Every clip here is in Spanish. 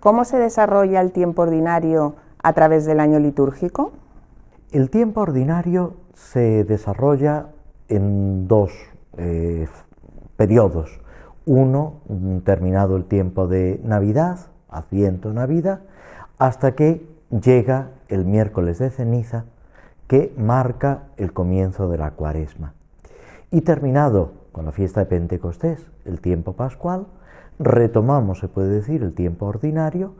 ¿Cómo se desarrolla el tiempo ordinario a través del año litúrgico? El tiempo ordinario se desarrolla en dos eh, periodos. Uno, terminado el tiempo de Navidad, Adviento, Navidad, hasta que llega el miércoles de ceniza, que marca el comienzo de la cuaresma. Y terminado con la fiesta de Pentecostés, el tiempo pascual, retomamos, se puede decir, el tiempo ordinario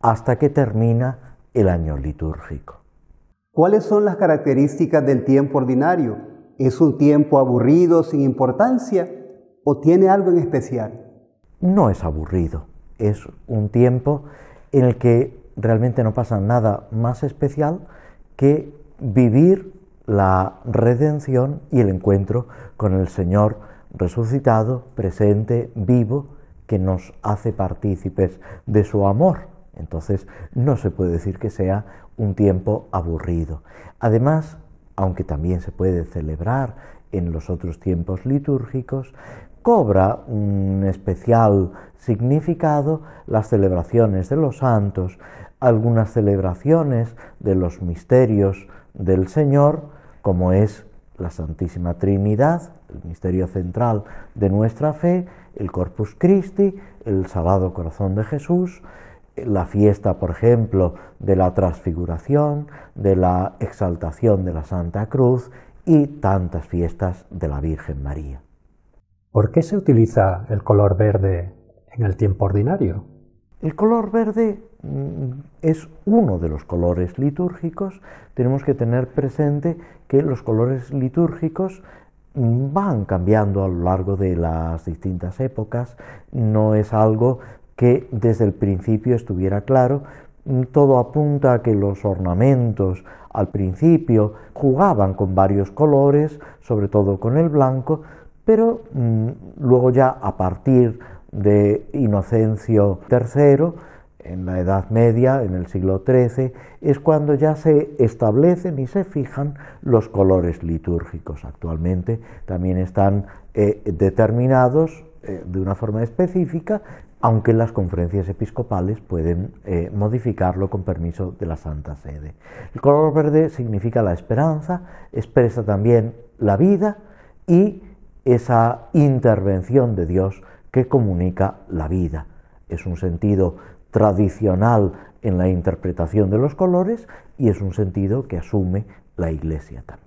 hasta que termina el año litúrgico. ¿Cuáles son las características del tiempo ordinario? ¿Es un tiempo aburrido, sin importancia, o tiene algo en especial? No es aburrido, es un tiempo en el que realmente no pasa nada más especial que vivir la redención y el encuentro con el Señor resucitado, presente, vivo, que nos hace partícipes de su amor. Entonces no se puede decir que sea un tiempo aburrido. Además, aunque también se puede celebrar en los otros tiempos litúrgicos, cobra un especial significado las celebraciones de los santos, algunas celebraciones de los misterios del Señor, como es la Santísima Trinidad, el misterio central de nuestra fe, el Corpus Christi, el Sagrado Corazón de Jesús, la fiesta, por ejemplo, de la transfiguración, de la exaltación de la Santa Cruz y tantas fiestas de la Virgen María. ¿Por qué se utiliza el color verde en el tiempo ordinario? El color verde mm, es uno de los colores litúrgicos. Tenemos que tener presente que los colores litúrgicos mm, van cambiando a lo largo de las distintas épocas. No es algo que desde el principio estuviera claro. Mm, todo apunta a que los ornamentos al principio jugaban con varios colores, sobre todo con el blanco, pero luego ya a partir de Inocencio III, en la Edad Media, en el siglo XIII, es cuando ya se establecen y se fijan los colores litúrgicos. Actualmente también están eh, determinados eh, de una forma específica aunque las conferencias episcopales pueden eh, modificarlo con permiso de la Santa Sede. El color verde significa la esperanza, expresa también la vida y esa intervención de Dios que comunica la vida. Es un sentido tradicional en la interpretación de los colores y es un sentido que asume la Iglesia también.